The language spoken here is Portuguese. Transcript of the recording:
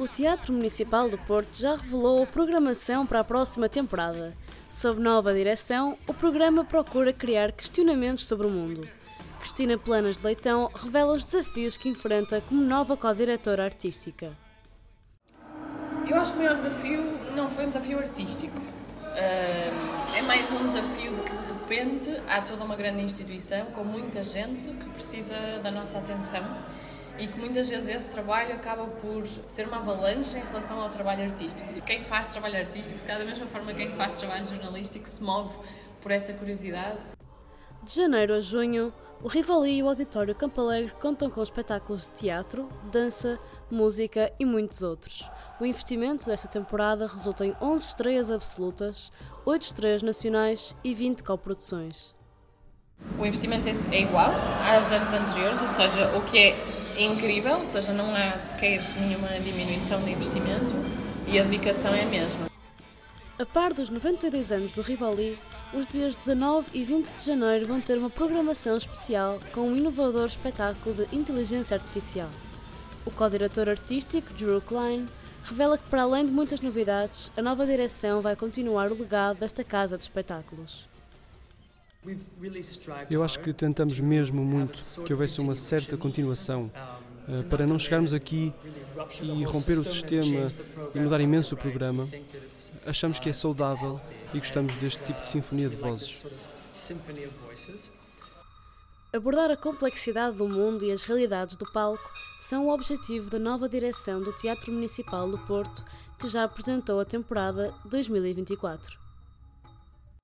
O Teatro Municipal do Porto já revelou a programação para a próxima temporada. Sob nova direção, o programa procura criar questionamentos sobre o mundo. Cristina Planas de Leitão revela os desafios que enfrenta como nova co-diretora artística. Eu acho que o maior desafio não foi um desafio artístico. É mais um desafio de que de repente há toda uma grande instituição com muita gente que precisa da nossa atenção e que muitas vezes esse trabalho acaba por ser uma avalanche em relação ao trabalho artístico. De quem faz trabalho artístico, se calhar da mesma forma quem faz trabalho jornalístico se move por essa curiosidade. De janeiro a junho, o Rivali e o Auditório Campo Alegre contam com espetáculos de teatro, dança, música e muitos outros. O investimento desta temporada resulta em 11 estreias absolutas, 8 estreias nacionais e 20 coproduções. O investimento é, é igual aos anos anteriores, ou seja, o que é incrível, ou seja, não há sequer nenhuma diminuição de investimento e a dedicação é a mesma. A par dos 92 anos do Rivali, os dias 19 e 20 de janeiro vão ter uma programação especial com um inovador espetáculo de inteligência artificial. O co-diretor artístico, Drew Klein, revela que, para além de muitas novidades, a nova direção vai continuar o legado desta casa de espetáculos. Eu acho que tentamos mesmo muito que houvesse uma certa continuação para não chegarmos aqui e romper o sistema e mudar imenso o programa. Achamos que é saudável e gostamos deste tipo de sinfonia de vozes. Abordar a complexidade do mundo e as realidades do palco são o objetivo da nova direção do Teatro Municipal do Porto, que já apresentou a temporada 2024.